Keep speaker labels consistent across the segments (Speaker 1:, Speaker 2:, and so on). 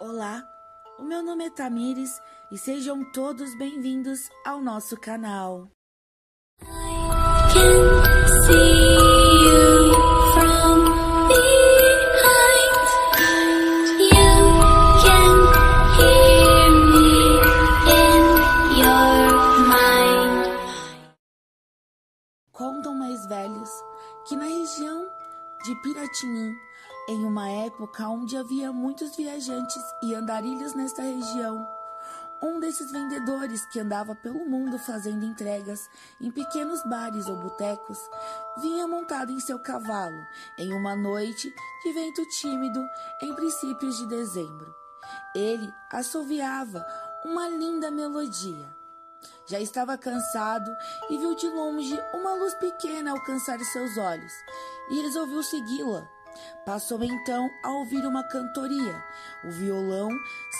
Speaker 1: Olá, o meu nome é Tamires e sejam todos bem-vindos ao nosso canal. Contam mais velhos que na região de Piratinim, em uma época onde havia muitos viajantes e andarilhos nesta região, um desses vendedores que andava pelo mundo fazendo entregas em pequenos bares ou botecos vinha montado em seu cavalo em uma noite de vento tímido em princípios de dezembro. Ele assoviava uma linda melodia. Já estava cansado e viu de longe uma luz pequena alcançar seus olhos e resolveu segui-la. Passou então a ouvir uma cantoria, o violão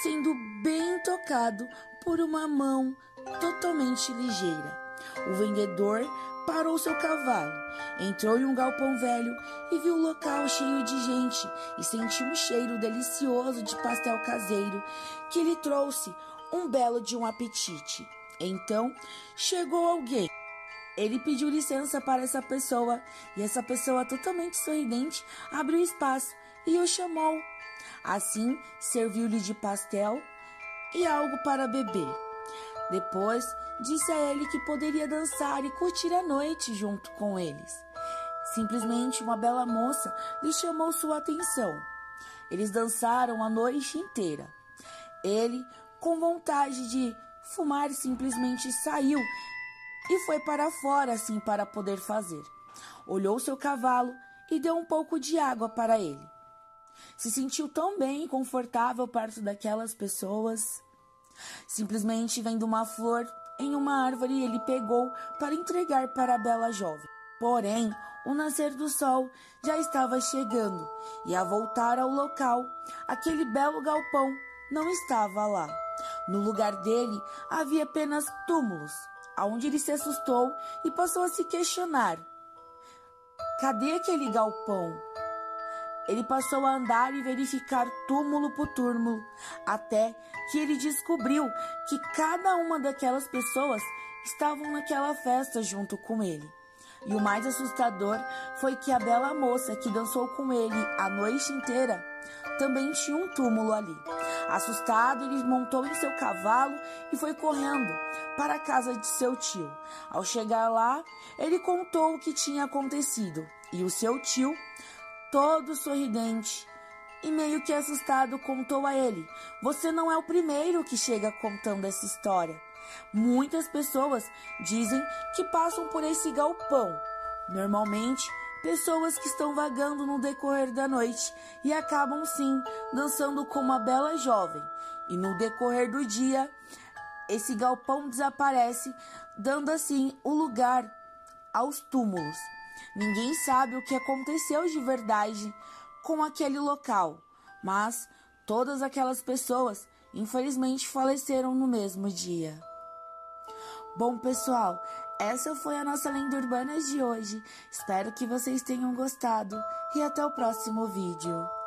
Speaker 1: sendo bem tocado por uma mão totalmente ligeira. O vendedor parou seu cavalo, entrou em um galpão velho e viu o local cheio de gente e sentiu um cheiro delicioso de pastel caseiro que lhe trouxe um belo de um apetite. Então chegou alguém. Ele pediu licença para essa pessoa e essa pessoa, totalmente sorridente, abriu espaço e o chamou. Assim, serviu-lhe de pastel e algo para beber. Depois, disse a ele que poderia dançar e curtir a noite junto com eles. Simplesmente uma bela moça lhe chamou sua atenção. Eles dançaram a noite inteira. Ele, com vontade de Fumar simplesmente saiu e foi para fora assim para poder fazer. Olhou seu cavalo e deu um pouco de água para ele. Se sentiu tão bem e confortável perto daquelas pessoas. Simplesmente vendo uma flor em uma árvore, ele pegou para entregar para a bela jovem. Porém, o nascer do sol já estava chegando e, a voltar ao local, aquele belo galpão não estava lá. No lugar dele havia apenas túmulos, aonde ele se assustou e passou a se questionar: cadê aquele galpão? Ele passou a andar e verificar túmulo por túmulo, até que ele descobriu que cada uma daquelas pessoas estavam naquela festa junto com ele. E o mais assustador foi que a bela moça que dançou com ele a noite inteira também tinha um túmulo ali. Assustado, ele montou em seu cavalo e foi correndo para a casa de seu tio. Ao chegar lá, ele contou o que tinha acontecido e o seu tio, todo sorridente e meio que assustado, contou a ele: Você não é o primeiro que chega contando essa história. Muitas pessoas dizem que passam por esse galpão. Normalmente, pessoas que estão vagando no decorrer da noite e acabam sim dançando com uma bela jovem. E no decorrer do dia, esse galpão desaparece, dando assim o lugar aos túmulos. Ninguém sabe o que aconteceu de verdade com aquele local, mas todas aquelas pessoas infelizmente faleceram no mesmo dia. Bom, pessoal, essa foi a nossa lenda urbana de hoje. Espero que vocês tenham gostado e até o próximo vídeo.